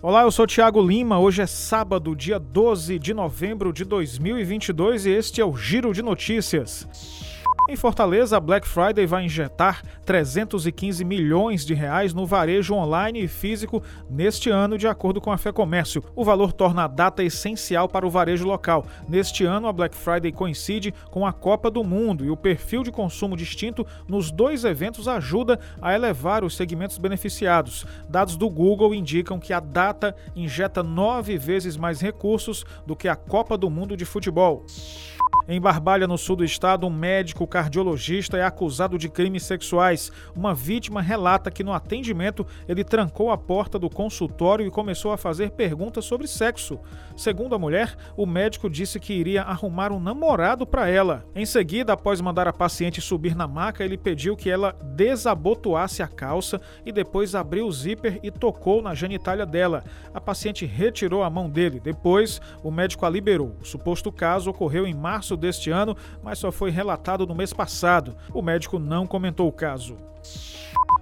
Olá, eu sou Thiago Lima. Hoje é sábado, dia 12 de novembro de 2022 e este é o Giro de Notícias. Em Fortaleza, a Black Friday vai injetar 315 milhões de reais no varejo online e físico neste ano, de acordo com a FEComércio. O valor torna a data essencial para o varejo local. Neste ano, a Black Friday coincide com a Copa do Mundo e o perfil de consumo distinto nos dois eventos ajuda a elevar os segmentos beneficiados. Dados do Google indicam que a data injeta nove vezes mais recursos do que a Copa do Mundo de futebol. Em Barbalha, no sul do estado, um médico cardiologista é acusado de crimes sexuais. Uma vítima relata que no atendimento ele trancou a porta do consultório e começou a fazer perguntas sobre sexo. Segundo a mulher, o médico disse que iria arrumar um namorado para ela. Em seguida, após mandar a paciente subir na maca, ele pediu que ela desabotoasse a calça e depois abriu o zíper e tocou na genitália dela. A paciente retirou a mão dele. Depois, o médico a liberou. O suposto caso ocorreu em março deste ano, mas só foi relatado no mês passado. O médico não comentou o caso.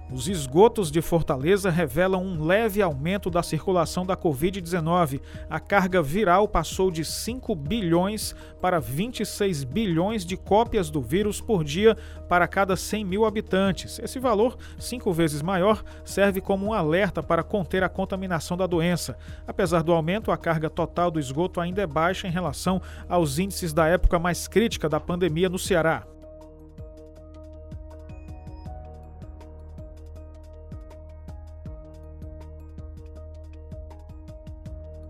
Os esgotos de Fortaleza revelam um leve aumento da circulação da Covid-19. A carga viral passou de 5 bilhões para 26 bilhões de cópias do vírus por dia para cada 100 mil habitantes. Esse valor, cinco vezes maior, serve como um alerta para conter a contaminação da doença. Apesar do aumento, a carga total do esgoto ainda é baixa em relação aos índices da época mais crítica da pandemia no Ceará.